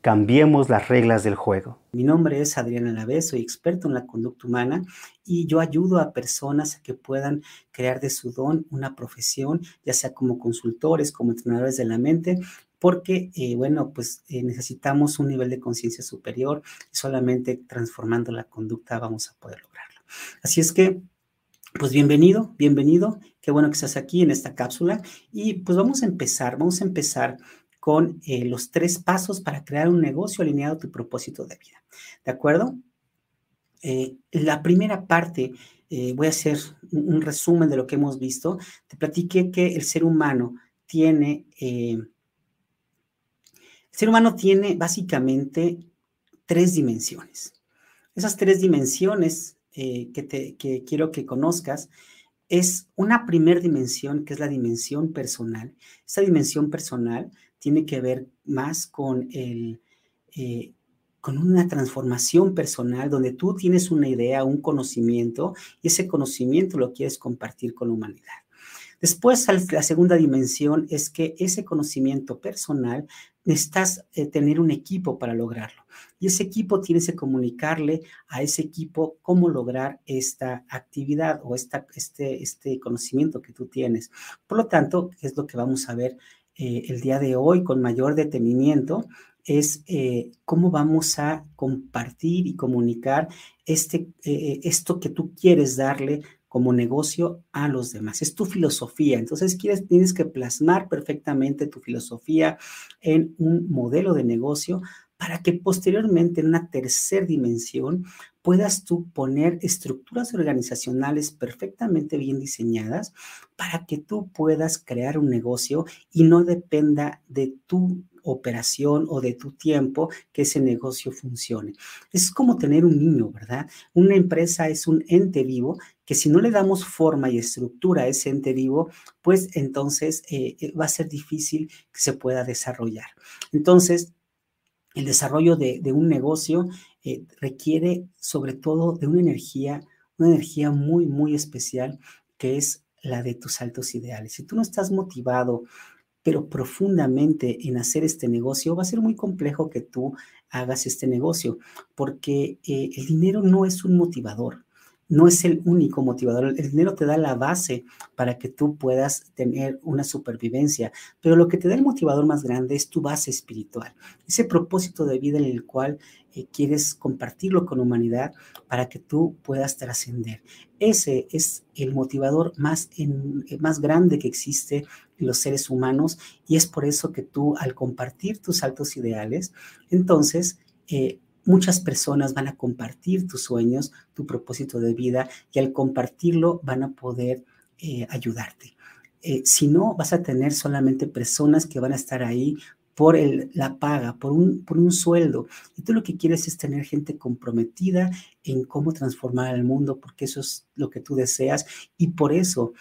Cambiemos las reglas del juego. Mi nombre es Adriana Alavés, soy experto en la conducta humana y yo ayudo a personas a que puedan crear de su don una profesión, ya sea como consultores, como entrenadores de la mente, porque, eh, bueno, pues eh, necesitamos un nivel de conciencia superior y solamente transformando la conducta vamos a poder lograrlo. Así es que, pues bienvenido, bienvenido, qué bueno que estás aquí en esta cápsula y pues vamos a empezar, vamos a empezar con eh, los tres pasos para crear un negocio alineado a tu propósito de vida. ¿De acuerdo? Eh, la primera parte, eh, voy a hacer un, resumen de lo que hemos visto. Te platiqué que el ser humano tiene, el ser humano tiene básicamente tres dimensiones. Esas tres dimensiones que, quiero que conozcas es una primera dimensión que es la dimensión personal. Esa dimensión personal tiene que ver más con el... Eh, con una transformación personal donde tú tienes una idea, un conocimiento y ese conocimiento lo quieres compartir con la humanidad. Después, la segunda dimensión es que ese conocimiento personal necesitas eh, tener un equipo para lograrlo. Y ese equipo tienes que comunicarle a ese equipo cómo lograr esta actividad o esta, este, este conocimiento que tú tienes. Por lo tanto, es lo que vamos a ver eh, el día de hoy con mayor detenimiento es eh, cómo vamos a compartir y comunicar este, eh, esto que tú quieres darle como negocio a los demás. Es tu filosofía. Entonces, quieres, tienes que plasmar perfectamente tu filosofía en un modelo de negocio para que posteriormente en una tercera dimensión puedas tú poner estructuras organizacionales perfectamente bien diseñadas para que tú puedas crear un negocio y no dependa de tu operación o de tu tiempo que ese negocio funcione. Es como tener un niño, ¿verdad? Una empresa es un ente vivo que si no le damos forma y estructura a ese ente vivo, pues entonces eh, eh, va a ser difícil que se pueda desarrollar. Entonces, el desarrollo de, un negocio eh, requiere sobre todo de una energía, una energía muy, muy especial que es la de tus altos ideales. Si tú no estás motivado, pero profundamente en hacer este negocio, va a ser muy complejo que tú hagas este negocio, porque eh, el dinero no es un motivador no es el único motivador. El dinero te da la base para que tú puedas tener una supervivencia, pero lo que te da el motivador más grande es tu base espiritual, ese propósito de vida en el cual eh, quieres compartirlo con humanidad para que tú puedas trascender. Ese es el motivador más, en, más grande que existe en los seres humanos y es por eso que tú al compartir tus altos ideales, entonces eh, muchas personas van a compartir tus sueños, tu propósito de vida y al compartirlo van a poder eh, ayudarte. Eh, si no, vas a tener solamente personas que van a estar ahí por el, la paga, por un, sueldo. Y tú lo que quieres es tener gente comprometida en cómo transformar el mundo, porque eso es lo que tú deseas y por eso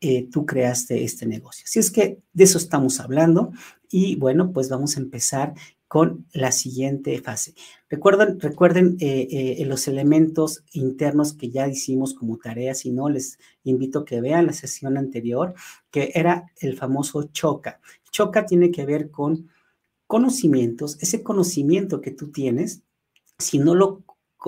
eh, tú creaste este negocio. Así es que de eso estamos hablando y bueno, pues vamos a empezar con la siguiente fase. Recuerden, recuerden eh, eh, los elementos internos que ya hicimos como tarea, si no, les invito a que vean la sesión anterior, que era el famoso choca. Choca tiene que ver con conocimientos, ese conocimiento que tú tienes, si no lo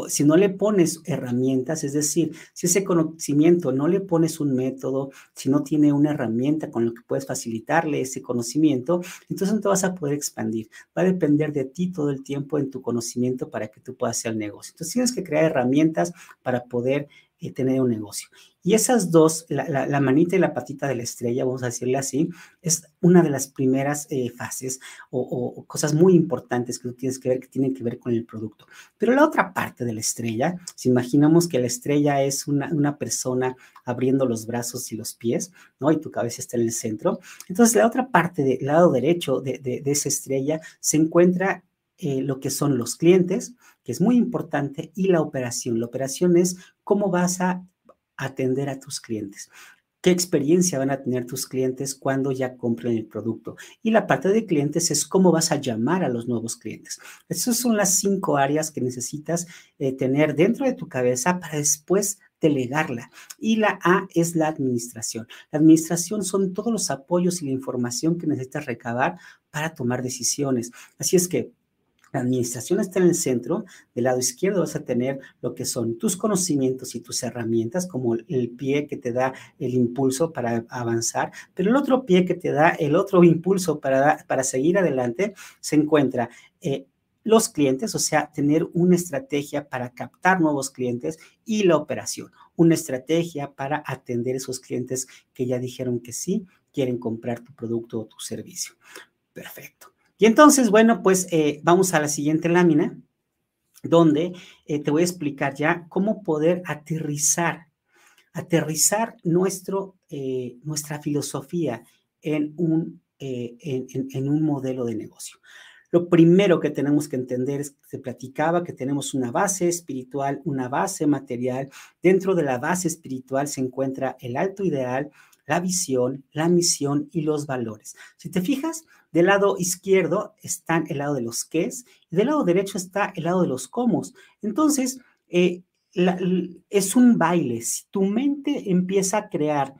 si no le pones herramientas, es decir, si ese conocimiento no le pones un método, si no tiene una herramienta con la que puedes facilitarle ese conocimiento, entonces no te vas a poder expandir. Va a depender de ti todo el tiempo en tu conocimiento para que tú puedas hacer el negocio. Entonces tienes que crear herramientas para poder eh, tener un negocio. Y esas dos, la, manita y la patita de la estrella, vamos a decirle así, es una de las primeras eh, fases o, cosas muy importantes que tú tienes que ver que tienen que ver con el producto. Pero la otra parte de la estrella, si imaginamos que la estrella es una, persona abriendo los brazos y los pies, ¿no? Y tu cabeza está en el centro. Entonces, la otra parte del lado derecho de, esa estrella se encuentra eh, lo que son los clientes, que es muy importante, y la operación. La operación es cómo vas a atender a tus clientes. ¿Qué experiencia van a tener tus clientes cuando ya compren el producto? Y la parte de clientes es cómo vas a llamar a los nuevos clientes. Esas son las cinco áreas que necesitas eh, tener dentro de tu cabeza para después delegarla. Y la A es la administración. La administración son todos los apoyos y la información que necesitas recabar para tomar decisiones. Así es que la administración está en el centro. Del lado izquierdo vas a tener lo que son tus conocimientos y tus herramientas, como el pie que te da el impulso para avanzar, pero el otro pie que te da el otro impulso para, para seguir adelante se encuentra eh, los clientes, o sea, tener una estrategia para captar nuevos clientes y la operación, una estrategia para atender esos clientes que ya dijeron que sí quieren comprar tu producto o tu servicio. Perfecto. Y entonces, bueno, pues eh, vamos a la siguiente lámina, donde eh, te voy a explicar ya cómo poder aterrizar, aterrizar nuestro, eh, nuestra filosofía en un, en, un modelo de negocio. Lo primero que tenemos que entender es que se platicaba que tenemos una base espiritual, una base material. Dentro de la base espiritual se encuentra el alto ideal, la visión, la misión y los valores. Si te fijas, del lado izquierdo está el lado de los qués y del lado derecho está el lado de los cómo. Entonces, eh, es un baile. Si tu mente empieza a crear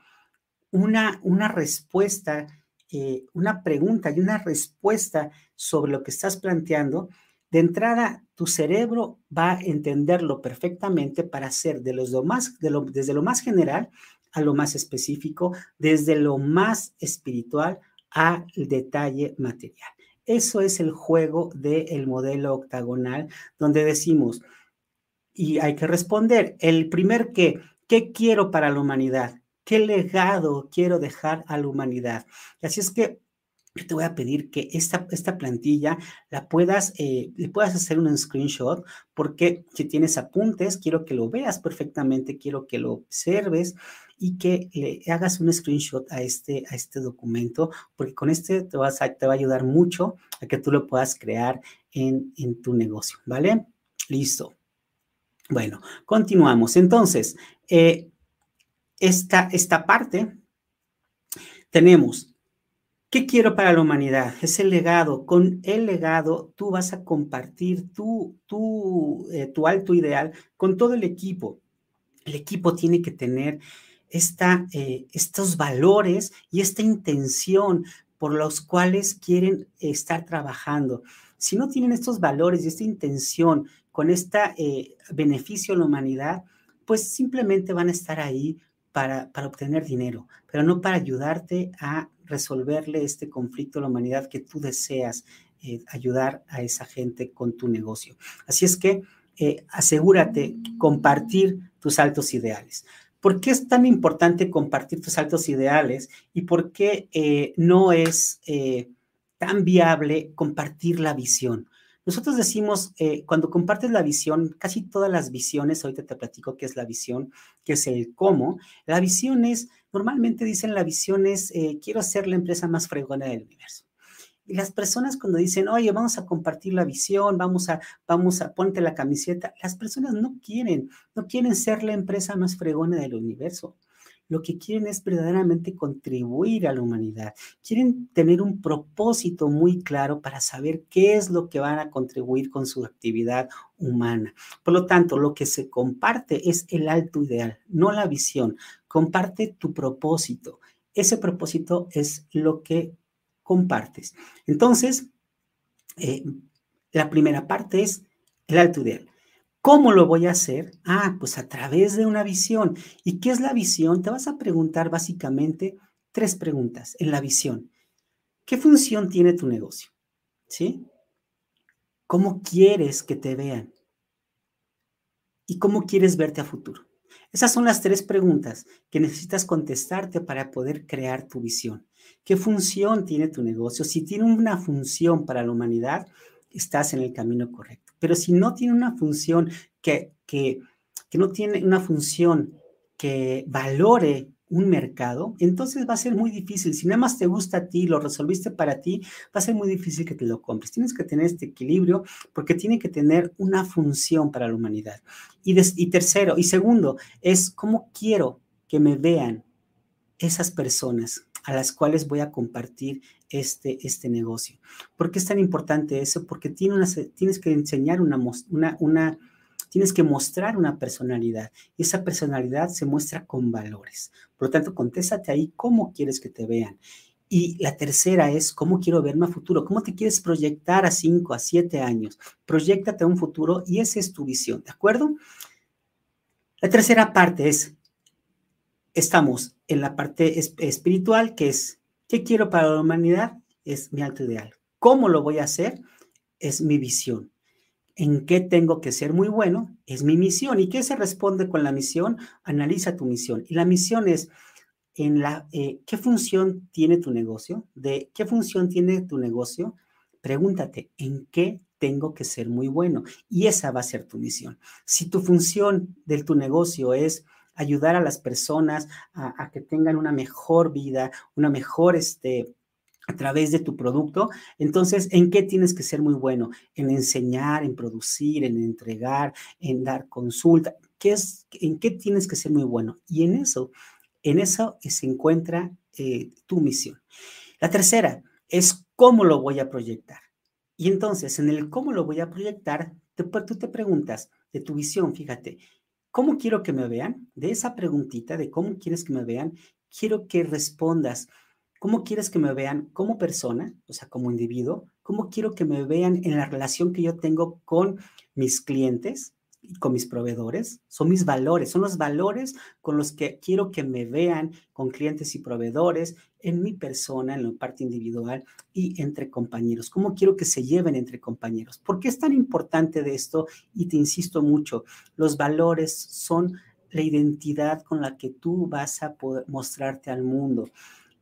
una, una respuesta, eh, una pregunta y una respuesta sobre lo que estás planteando, de entrada tu cerebro va a entenderlo perfectamente para hacer de los más, de desde lo más general a lo más específico, desde lo más espiritual al detalle material. Eso es el juego del modelo octagonal, donde decimos, y hay que responder, el primer qué, ¿qué quiero para la humanidad? ¿Qué legado quiero dejar a la humanidad? Así es que yo te voy a pedir que esta, esta plantilla la puedas, eh, le puedas hacer un screenshot, porque si tienes apuntes, quiero que lo veas perfectamente, quiero que lo observes y que le hagas un screenshot a este, a este documento, porque con este te, vas te va a ayudar mucho a que tú lo puedas crear en, en tu negocio, ¿vale? Listo. Bueno, continuamos. Entonces, eh, esta, esta parte tenemos ¿Qué quiero para la humanidad? Es el legado. Con el legado tú vas a compartir tu, tu, eh, tu alto ideal con todo el equipo. El equipo tiene que tener esta, eh, estos valores y esta intención por los cuales quieren estar trabajando. Si no tienen estos valores y esta intención con este beneficio a la humanidad, pues simplemente van a estar ahí para, para obtener dinero, pero no para ayudarte a resolverle este conflicto a la humanidad que tú deseas eh, ayudar a esa gente con tu negocio. Así es que eh, asegúrate compartir tus altos ideales. ¿Por qué es tan importante compartir tus altos ideales y por qué eh, no es tan viable compartir la visión? Nosotros decimos, cuando compartes la visión, casi todas las visiones, ahorita te platico qué es la visión, qué es el cómo, la visión es Normalmente dicen la visión es, eh, quiero ser la empresa más fregona del universo. Y las personas cuando dicen, oye, vamos a compartir la visión, vamos a, vamos a, ponte la camiseta, las personas no quieren, no quieren ser la empresa más fregona del universo. Lo que quieren es verdaderamente contribuir a la humanidad. Quieren tener un propósito muy claro para saber qué es lo que van a contribuir con su actividad humana. Por lo tanto, lo que se comparte es el alto ideal, no la visión. Comparte tu propósito. Ese propósito es lo que compartes. Entonces, eh, la primera parte es el alto ideal. ¿Cómo lo voy a hacer? Ah, pues a través de una visión. ¿Y qué es la visión? Te vas a preguntar básicamente tres preguntas en la visión. ¿Qué función tiene tu negocio? ¿Sí? ¿Cómo quieres que te vean? ¿Y cómo quieres verte a futuro? Esas son las tres preguntas que necesitas contestarte para poder crear tu visión. ¿Qué función tiene tu negocio? Si tiene una función para la humanidad, estás en el camino correcto. Pero si no tiene una función que, que, no tiene una función que valore un mercado, entonces va a ser muy difícil. Si nada más te gusta a ti, lo resolviste para ti, va a ser muy difícil que te lo compres. Tienes que tener este equilibrio porque tiene que tener una función para la humanidad. Y, y tercero, y segundo, es cómo quiero que me vean esas personas a las cuales voy a compartir este, este negocio. ¿Por qué es tan importante eso? Porque tienes que enseñar una, una, una, tienes que mostrar una personalidad y esa personalidad se muestra con valores. Por lo tanto, contéstate ahí cómo quieres que te vean. Y la tercera es cómo quiero verme a futuro, cómo te quieres proyectar a cinco, a siete años. Proyectate a un futuro y esa es tu visión, ¿de acuerdo? La tercera parte es estamos en la parte espiritual, que es, ¿qué quiero para la humanidad? Es mi alto ideal. ¿Cómo lo voy a hacer? Es mi visión. ¿En qué tengo que ser muy bueno? Es mi misión. ¿Y qué se responde con la misión? Analiza tu misión. Y la misión es, en la, eh, ¿qué función tiene tu negocio? ¿De qué función tiene tu negocio? Pregúntate, ¿en qué tengo que ser muy bueno? Y esa va a ser tu misión. Si tu función de tu negocio es ayudar a las personas a, que tengan una mejor vida, una mejor, este, a través de tu producto. Entonces, ¿en qué tienes que ser muy bueno? En enseñar, en producir, en entregar, en dar consulta. ¿Qué es, ¿En qué tienes que ser muy bueno? Y en eso, en eso se encuentra eh, tu misión. La tercera es cómo lo voy a proyectar. Y entonces, en el cómo lo voy a proyectar, tú te preguntas de tu visión, fíjate, ¿Cómo quiero que me vean? De esa preguntita de cómo quieres que me vean, quiero que respondas. ¿Cómo quieres que me vean como persona, o sea, como individuo? ¿Cómo quiero que me vean en la relación que yo tengo con mis clientes? Con mis proveedores, son mis valores, son los valores con los que quiero que me vean con clientes y proveedores, en mi persona, en la parte individual y entre compañeros. ¿Cómo quiero que se lleven entre compañeros? ¿Por qué es tan importante de esto? Y te insisto mucho, los valores son la identidad con la que tú vas a poder mostrarte al mundo.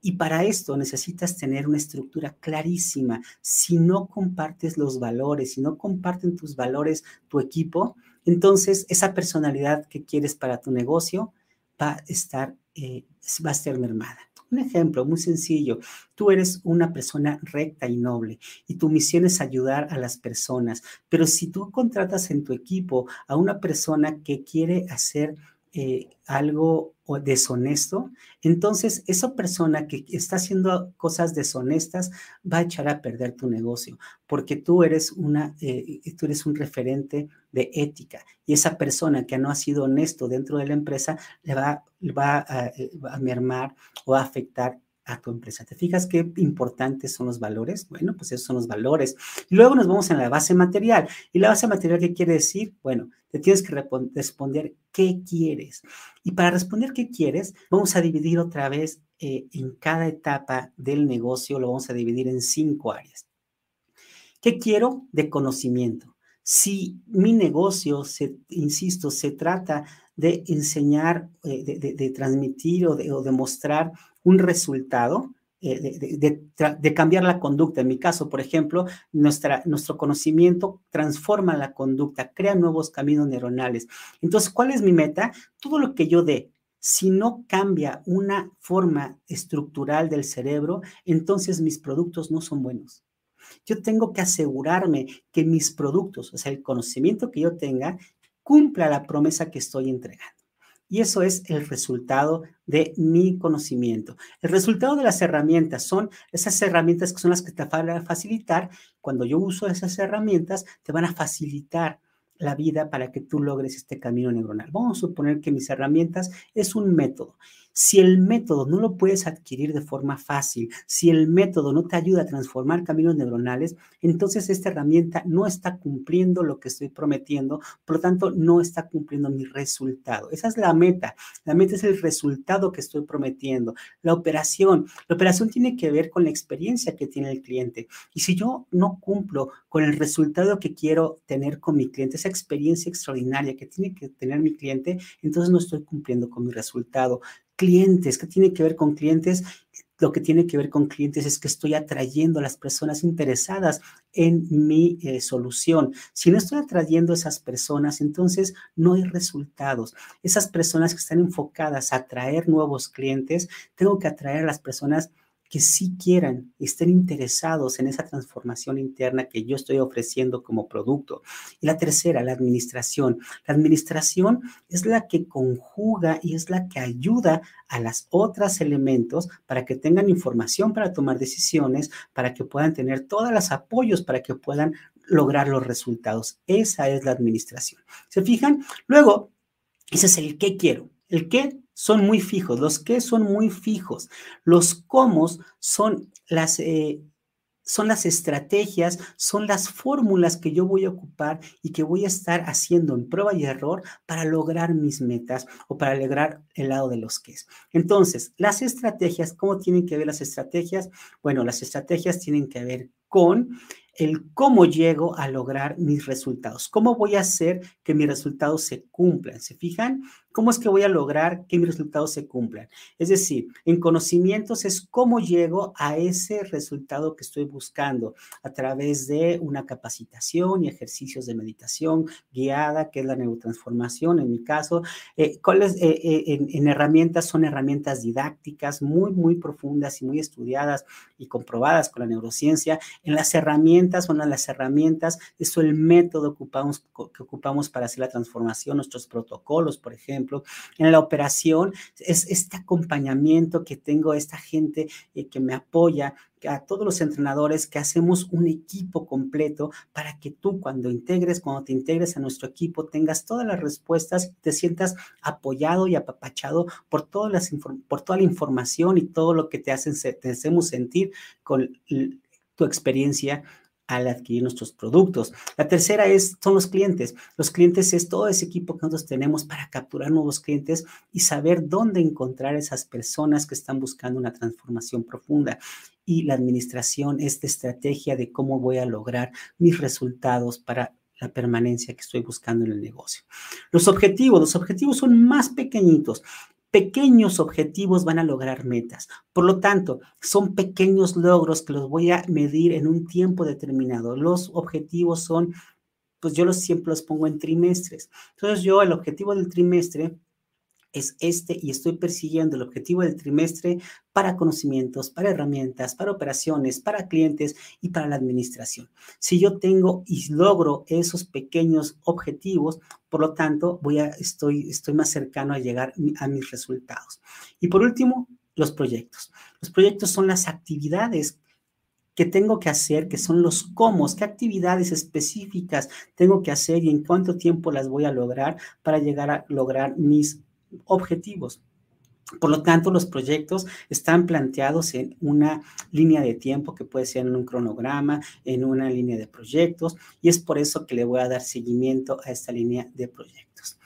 Y para esto necesitas tener una estructura clarísima. Si no compartes los valores, si no comparten tus valores tu equipo, entonces esa personalidad que quieres para tu negocio va a estar, eh, va a ser mermada. Un ejemplo muy sencillo, tú eres una persona recta y noble y tu misión es ayudar a las personas, pero si tú contratas en tu equipo a una persona que quiere hacer eh, algo deshonesto, entonces esa persona que está haciendo cosas deshonestas va a echar a perder tu negocio, porque tú eres una, eh, tú eres un referente de ética y esa persona que no ha sido honesto dentro de la empresa le va, va a, eh, a mermar o a afectar a tu empresa. ¿Te fijas qué importantes son los valores? Bueno, pues esos son los valores. Y luego nos vamos a la base material. ¿Y la base material qué quiere decir? Bueno, te tienes que responder qué quieres. Y para responder qué quieres, vamos a dividir otra vez eh, en cada etapa del negocio, lo vamos a dividir en cinco áreas. ¿Qué quiero? De conocimiento. Si mi negocio, se, insisto, se trata de enseñar, eh, de, transmitir o de, o de mostrar un resultado, eh, de, cambiar la conducta. En mi caso, por ejemplo, nuestra, nuestro conocimiento transforma la conducta, crea nuevos caminos neuronales. Entonces, ¿cuál es mi meta? Todo lo que yo dé, si no cambia una forma estructural del cerebro, entonces mis productos no son buenos. Yo tengo que asegurarme que mis productos, o sea, el conocimiento que yo tenga, cumpla la promesa que estoy entregando. Y eso es el resultado de mi conocimiento. El resultado de las herramientas son esas herramientas que son las que te van a facilitar. Cuando yo uso esas herramientas, te van a facilitar la vida para que tú logres este camino neuronal. Vamos a suponer que mis herramientas es un método. Si el método no lo puedes adquirir de forma fácil, si el método no te ayuda a transformar caminos neuronales, entonces esta herramienta no está cumpliendo lo que estoy prometiendo, por lo tanto no está cumpliendo mi resultado. Esa es la meta. La meta es el resultado que estoy prometiendo. La operación, la operación tiene que ver con la experiencia que tiene el cliente. Y si yo no cumplo con el resultado que quiero tener con mi cliente, esa experiencia extraordinaria que tiene que tener mi cliente, entonces no estoy cumpliendo con mi resultado clientes. ¿Qué tiene que ver con clientes? Lo que tiene que ver con clientes es que estoy atrayendo a las personas interesadas en mi eh, solución. Si no estoy atrayendo a esas personas, entonces no hay resultados. Esas personas que están enfocadas a atraer nuevos clientes, tengo que atraer a las personas que sí quieran, estén interesados en esa transformación interna que yo estoy ofreciendo como producto. Y la tercera, la administración. La administración es la que conjuga y es la que ayuda a las otras elementos para que tengan información para tomar decisiones, para que puedan tener todos los apoyos para que puedan lograr los resultados. Esa es la administración. ¿Se fijan? Luego, ese es el qué quiero. El qué son muy fijos, los qué son muy fijos, los cómo son las, eh, son las estrategias, son las fórmulas que yo voy a ocupar y que voy a estar haciendo en prueba y error para lograr mis metas o para lograr el lado de los qué. Entonces, las estrategias, ¿cómo tienen que ver las estrategias? Bueno, las estrategias tienen que ver con el cómo llego a lograr mis resultados, cómo voy a hacer que mis resultados se cumplan. ¿Se fijan? ¿Cómo es que voy a lograr que mis resultados se cumplan? Es decir, en conocimientos es cómo llego a ese resultado que estoy buscando a través de una capacitación y ejercicios de meditación guiada, que es la neurotransformación en mi caso. Eh, ¿Cuáles eh, eh, en, herramientas son herramientas didácticas muy, muy profundas y muy estudiadas y comprobadas con la neurociencia? En las herramientas, son las herramientas, eso el método ocupamos, que ocupamos para hacer la transformación, nuestros protocolos, por ejemplo en la operación, es este acompañamiento que tengo, esta gente eh, que me apoya, a todos los entrenadores que hacemos un equipo completo para que tú cuando integres, cuando te integres a nuestro equipo, tengas todas las respuestas, te sientas apoyado y apapachado por, todas las, por toda la información y todo lo que te, hacen, te hacemos sentir con tu experiencia al adquirir nuestros productos. La tercera es, son los clientes. Los clientes es todo ese equipo que nosotros tenemos para capturar nuevos clientes y saber dónde encontrar esas personas que están buscando una transformación profunda. Y la administración es de estrategia de cómo voy a lograr mis resultados para la permanencia que estoy buscando en el negocio. Los objetivos, los objetivos son más pequeñitos pequeños objetivos van a lograr metas. Por lo tanto, son pequeños logros que los voy a medir en un tiempo determinado. Los objetivos son, pues yo los siempre los pongo en trimestres. Entonces yo el objetivo del trimestre es este y estoy persiguiendo el objetivo del trimestre para conocimientos, para herramientas, para operaciones, para clientes y para la administración. Si yo tengo y logro esos pequeños objetivos, por lo tanto, voy a, estoy, estoy más cercano a llegar a mis resultados. Y por último, los proyectos. Los proyectos son las actividades que tengo que hacer, que son los cómo, qué actividades específicas tengo que hacer y en cuánto tiempo las voy a lograr para llegar a lograr mis objetivos. Por lo tanto, los proyectos están planteados en una línea de tiempo que puede ser en un cronograma, en una línea de proyectos, y es por eso que le voy a dar seguimiento a esta línea de proyectos.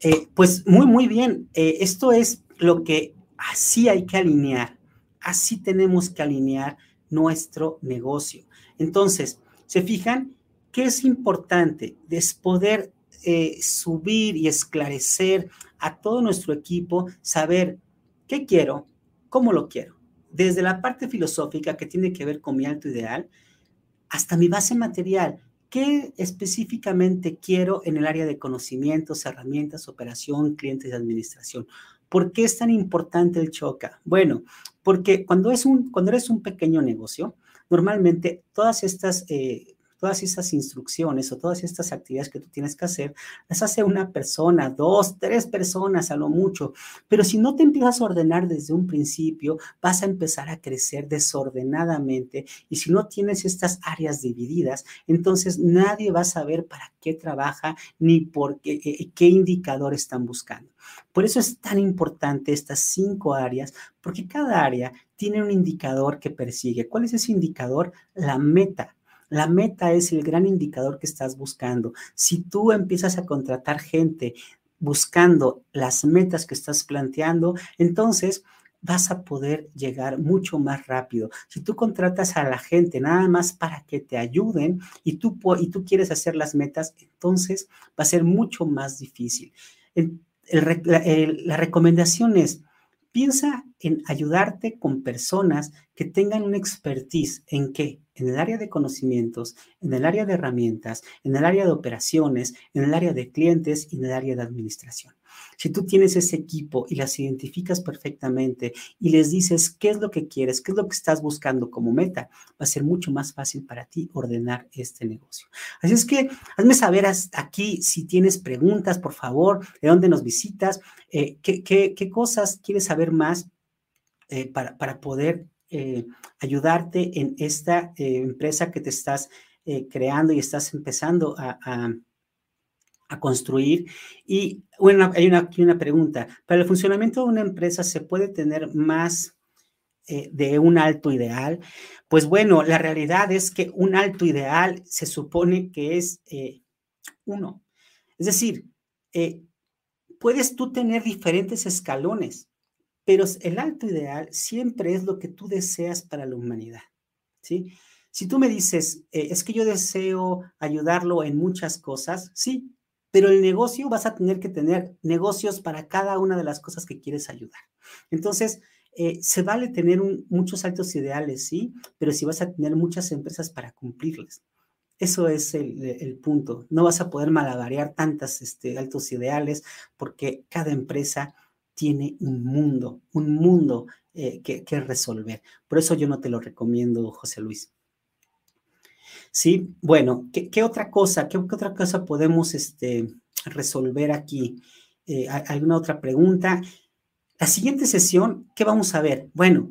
Eh, pues muy, muy bien. Eh, esto es lo que así hay que alinear. Así tenemos que alinear nuestro negocio. Entonces, ¿se fijan? ¿Qué es importante? Es poder eh, subir y esclarecer a todo nuestro equipo, saber qué quiero, cómo lo quiero. Desde la parte filosófica que tiene que ver con mi alto ideal, hasta mi base material, qué específicamente quiero en el área de conocimientos, herramientas, operación, clientes y administración. ¿Por qué es tan importante el choca? Bueno, porque cuando, es un, cuando eres un pequeño negocio, normalmente todas estas... Eh, todas esas instrucciones o todas estas actividades que tú tienes que hacer, las hace una persona, dos, tres personas a lo mucho. Pero si no te empiezas a ordenar desde un principio, vas a empezar a crecer desordenadamente y si no tienes estas áreas divididas, entonces nadie va a saber para qué trabaja ni por qué, eh, qué indicador están buscando. Por eso es tan importante estas cinco áreas, porque cada área tiene un indicador que persigue. ¿Cuál es ese indicador? La meta. La meta es el gran indicador que estás buscando. Si tú empiezas a contratar gente buscando las metas que estás planteando, entonces vas a poder llegar mucho más rápido. Si tú contratas a la gente nada más para que te ayuden y tú, y tú quieres hacer las metas, entonces va a ser mucho más difícil. la recomendación es, piensa en ayudarte con personas que tengan una expertise en qué? En el área de conocimientos, en el área de herramientas, en el área de operaciones, en el área de clientes y en el área de administración. Si tú tienes ese equipo y las identificas perfectamente y les dices qué es lo que quieres, qué es lo que estás buscando como meta, va a ser mucho más fácil para ti ordenar este negocio. Así es que hazme saber aquí si tienes preguntas, por favor, de dónde nos visitas, eh, qué, cosas quieres saber más eh, para, poder eh, ayudarte en esta empresa que te estás creando y estás empezando a construir. Y bueno, hay una, aquí una pregunta. ¿Para el funcionamiento de una empresa se puede tener más eh, de un alto ideal? Pues bueno, la realidad es que un alto ideal se supone que es eh, uno. Es decir, eh, puedes tú tener diferentes escalones, pero el alto ideal siempre es lo que tú deseas para la humanidad. ¿sí? Si tú me dices, es que yo deseo ayudarlo en muchas cosas, sí, pero el negocio vas a tener que tener negocios para cada una de las cosas que quieres ayudar. Entonces, eh, se vale tener muchos altos ideales, sí, pero si vas a tener muchas empresas para cumplirles. Eso es el, punto. No vas a poder malabarear tantos este, altos ideales porque cada empresa tiene un mundo, un mundo eh, que, que resolver. Por eso yo no te lo recomiendo, José Luis. Sí, bueno, ¿qué, otra cosa? ¿Qué, otra cosa podemos este, resolver aquí? Eh, ¿Alguna otra pregunta? La siguiente sesión, ¿qué vamos a ver? Bueno,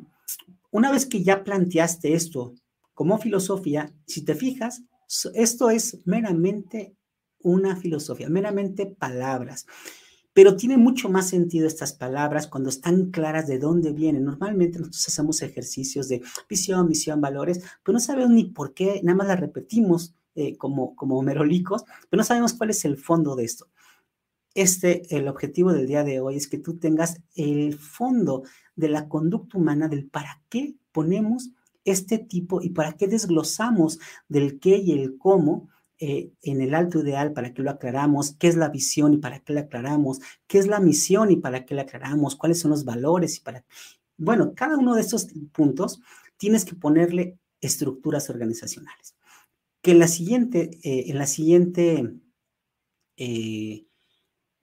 una vez que ya planteaste esto como filosofía, si te fijas, esto es meramente una filosofía, meramente palabras pero tiene mucho más sentido estas palabras cuando están claras de dónde vienen. Normalmente nosotros hacemos ejercicios de visión, misión, valores, pero no sabemos ni por qué, nada más las repetimos eh, como, como merolicos, pero no sabemos cuál es el fondo de esto. Este, el objetivo del día de hoy es que tú tengas el fondo de la conducta humana, del para qué ponemos este tipo y para qué desglosamos del qué y el cómo eh, en el alto ideal, para qué lo aclaramos, qué es la visión y para qué la aclaramos, qué es la misión y para qué la aclaramos, cuáles son los valores y para... Bueno, cada uno de estos puntos tienes que ponerle estructuras organizacionales. Que en la siguiente, eh, en la siguiente eh,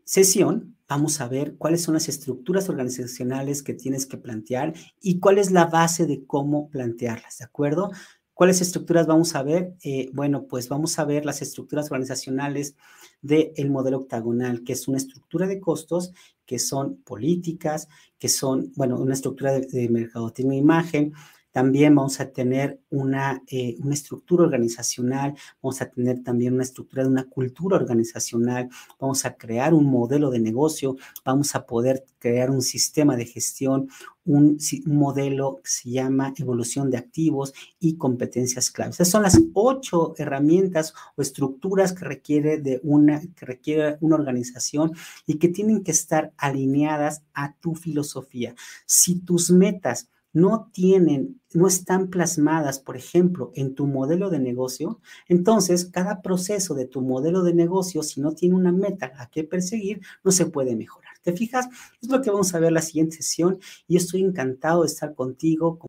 sesión vamos a ver cuáles son las estructuras organizacionales que tienes que plantear y cuál es la base de cómo plantearlas, ¿de acuerdo? ¿Cuáles estructuras vamos a ver? Eh, bueno, pues vamos a ver las estructuras organizacionales del modelo octagonal, que es una estructura de costos, que son políticas, que son, bueno, una estructura de, de mercadotecnia e imagen, también vamos a tener una, eh, una, estructura organizacional, vamos a tener también una estructura de una cultura organizacional, vamos a crear un modelo de negocio, vamos a poder crear un sistema de gestión, un, modelo que se llama evolución de activos y competencias claves. Esas son las ocho herramientas o estructuras que requiere de una, que requiere una organización y que tienen que estar alineadas a tu filosofía. Si tus metas no tienen, no están plasmadas, por ejemplo, en tu modelo de negocio, entonces cada proceso de tu modelo de negocio, si no tiene una meta a que perseguir, no se puede mejorar. ¿Te fijas? Es lo que vamos a ver la siguiente sesión y estoy encantado de estar contigo.